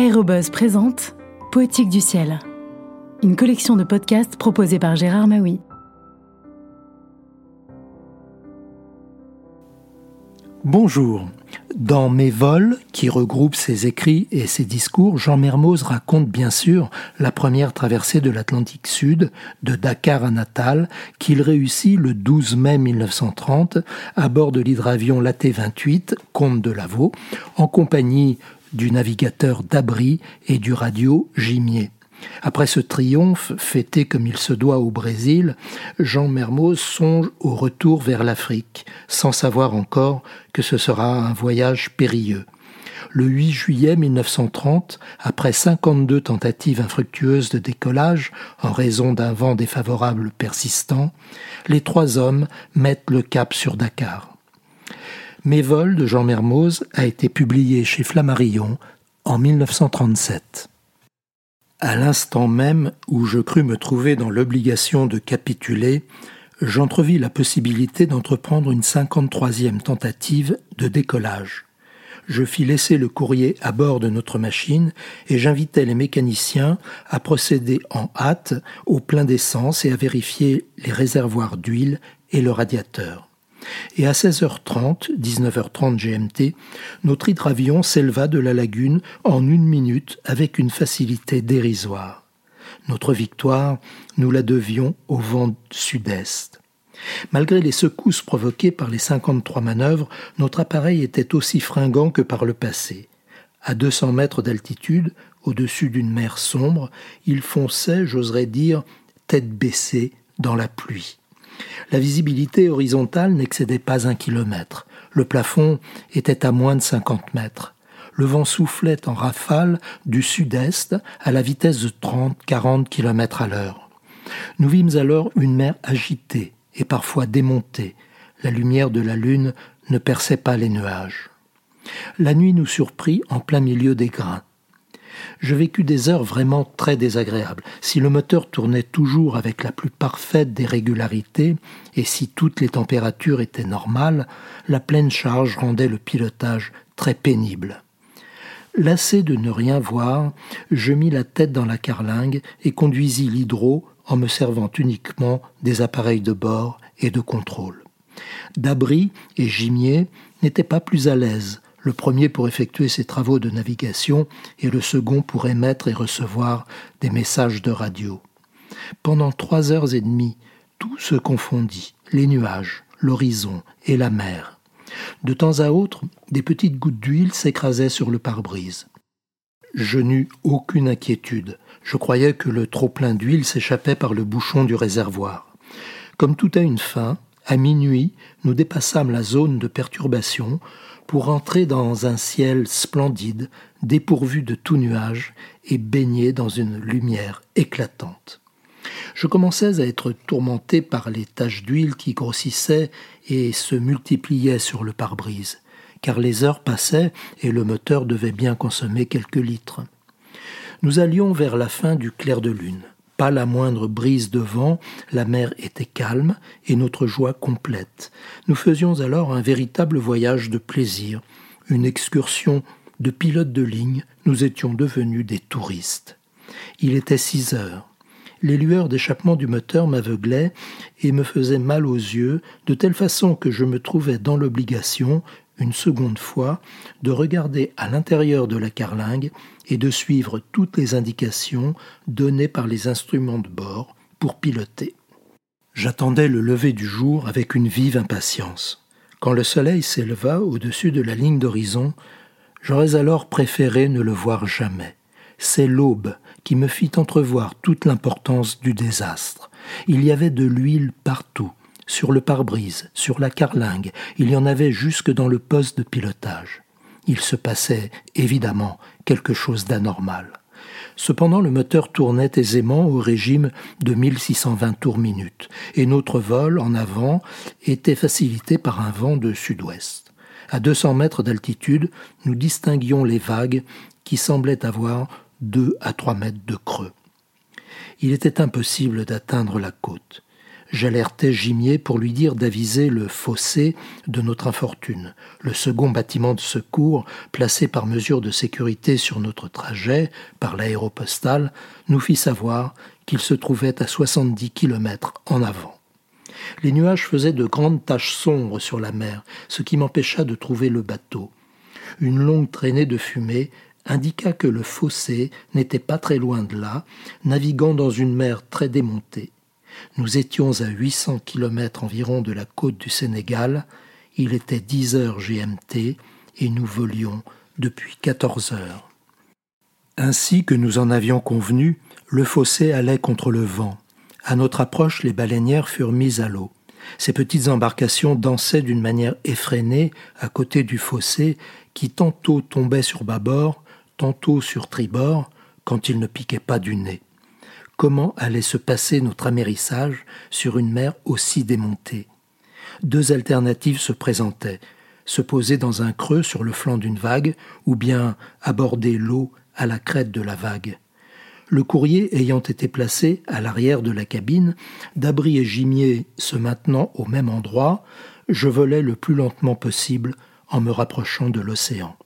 Aérobuzz présente Poétique du ciel, une collection de podcasts proposée par Gérard Maui. Bonjour. Dans Mes vols, qui regroupe ses écrits et ses discours, Jean Mermoz raconte bien sûr la première traversée de l'Atlantique Sud, de Dakar à Natal, qu'il réussit le 12 mai 1930 à bord de l'hydravion LAT-28, comte de Lavaux, en compagnie du navigateur d'Abri et du radio Gimier. Après ce triomphe, fêté comme il se doit au Brésil, Jean Mermoz songe au retour vers l'Afrique, sans savoir encore que ce sera un voyage périlleux. Le 8 juillet 1930, après 52 tentatives infructueuses de décollage en raison d'un vent défavorable persistant, les trois hommes mettent le cap sur Dakar. Mes vols de Jean Mermoz a été publié chez Flammarion en 1937. À l'instant même où je crus me trouver dans l'obligation de capituler, j'entrevis la possibilité d'entreprendre une 53e tentative de décollage. Je fis laisser le courrier à bord de notre machine et j'invitai les mécaniciens à procéder en hâte au plein d'essence et à vérifier les réservoirs d'huile et le radiateur et à 16h30, 19h30 GMT, notre hydravion s'éleva de la lagune en une minute avec une facilité dérisoire. Notre victoire, nous la devions au vent sud-est. Malgré les secousses provoquées par les 53 manœuvres, notre appareil était aussi fringant que par le passé. À 200 mètres d'altitude, au-dessus d'une mer sombre, il fonçait, j'oserais dire, tête baissée, dans la pluie. La visibilité horizontale n'excédait pas un kilomètre. Le plafond était à moins de 50 mètres. Le vent soufflait en rafale du sud-est à la vitesse de 30-40 km à l'heure. Nous vîmes alors une mer agitée et parfois démontée. La lumière de la lune ne perçait pas les nuages. La nuit nous surprit en plein milieu des grains je vécus des heures vraiment très désagréables. Si le moteur tournait toujours avec la plus parfaite des régularités, et si toutes les températures étaient normales, la pleine charge rendait le pilotage très pénible. Lassé de ne rien voir, je mis la tête dans la carlingue et conduisis l'hydro en me servant uniquement des appareils de bord et de contrôle. D'abri et Gimier n'étaient pas plus à l'aise, le premier pour effectuer ses travaux de navigation et le second pour émettre et recevoir des messages de radio. Pendant trois heures et demie, tout se confondit, les nuages, l'horizon et la mer. De temps à autre, des petites gouttes d'huile s'écrasaient sur le pare-brise. Je n'eus aucune inquiétude. Je croyais que le trop-plein d'huile s'échappait par le bouchon du réservoir. Comme tout a une fin, à minuit, nous dépassâmes la zone de perturbation pour entrer dans un ciel splendide, dépourvu de tout nuage et baigné dans une lumière éclatante. Je commençais à être tourmenté par les taches d'huile qui grossissaient et se multipliaient sur le pare-brise, car les heures passaient et le moteur devait bien consommer quelques litres. Nous allions vers la fin du clair de lune pas la moindre brise de vent, la mer était calme et notre joie complète. Nous faisions alors un véritable voyage de plaisir, une excursion de pilote de ligne, nous étions devenus des touristes. Il était six heures. Les lueurs d'échappement du moteur m'aveuglaient et me faisaient mal aux yeux, de telle façon que je me trouvais dans l'obligation, une seconde fois, de regarder à l'intérieur de la carlingue et de suivre toutes les indications données par les instruments de bord pour piloter. J'attendais le lever du jour avec une vive impatience. Quand le soleil s'éleva au-dessus de la ligne d'horizon, j'aurais alors préféré ne le voir jamais. C'est l'aube qui me fit entrevoir toute l'importance du désastre. Il y avait de l'huile partout, sur le pare-brise, sur la carlingue, il y en avait jusque dans le poste de pilotage. Il se passait évidemment quelque chose d'anormal. Cependant, le moteur tournait aisément au régime de 1620 tours minute, et notre vol en avant était facilité par un vent de sud-ouest. À 200 mètres d'altitude, nous distinguions les vagues qui semblaient avoir deux à trois mètres de creux. Il était impossible d'atteindre la côte. J'alertai Gimier pour lui dire d'aviser le fossé de notre infortune. Le second bâtiment de secours, placé par mesure de sécurité sur notre trajet par l'aéropostale, nous fit savoir qu'il se trouvait à 70 kilomètres en avant. Les nuages faisaient de grandes taches sombres sur la mer, ce qui m'empêcha de trouver le bateau. Une longue traînée de fumée indiqua que le fossé n'était pas très loin de là, naviguant dans une mer très démontée. Nous étions à 800 kilomètres environ de la côte du Sénégal. Il était 10 heures GMT et nous volions depuis 14 heures. Ainsi que nous en avions convenu, le fossé allait contre le vent. À notre approche, les baleinières furent mises à l'eau. Ces petites embarcations dansaient d'une manière effrénée à côté du fossé qui tantôt tombait sur bâbord, tantôt sur tribord, quand il ne piquait pas du nez comment allait se passer notre amérissage sur une mer aussi démontée? Deux alternatives se présentaient se poser dans un creux sur le flanc d'une vague, ou bien aborder l'eau à la crête de la vague. Le courrier ayant été placé à l'arrière de la cabine, d'abri et gimier se maintenant au même endroit, je volais le plus lentement possible en me rapprochant de l'océan.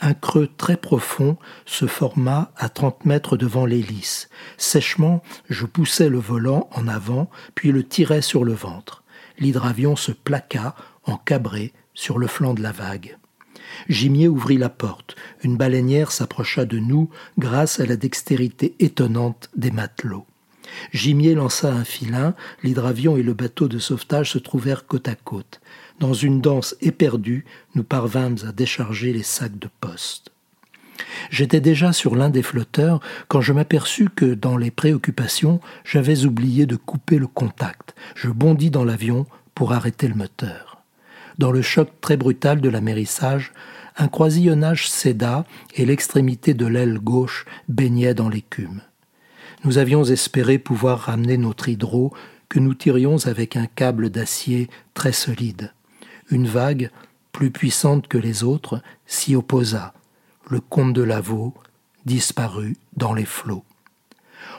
Un creux très profond se forma à trente mètres devant l'hélice. Sèchement, je poussai le volant en avant, puis le tirai sur le ventre. L'hydravion se plaqua en cabré sur le flanc de la vague. Gimier ouvrit la porte. Une baleinière s'approcha de nous grâce à la dextérité étonnante des matelots. Gimier lança un filin, l'hydravion et le bateau de sauvetage se trouvèrent côte à côte. Dans une danse éperdue, nous parvînmes à décharger les sacs de poste. J'étais déjà sur l'un des flotteurs quand je m'aperçus que, dans les préoccupations, j'avais oublié de couper le contact. Je bondis dans l'avion pour arrêter le moteur. Dans le choc très brutal de l'amérissage, un croisillonnage céda et l'extrémité de l'aile gauche baignait dans l'écume. Nous avions espéré pouvoir ramener notre hydro que nous tirions avec un câble d'acier très solide. Une vague, plus puissante que les autres, s'y opposa. Le comte de Lavaux disparut dans les flots.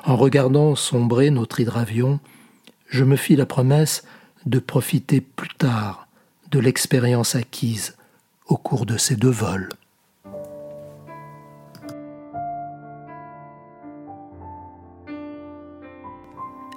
En regardant sombrer notre hydravion, je me fis la promesse de profiter plus tard de l'expérience acquise au cours de ces deux vols.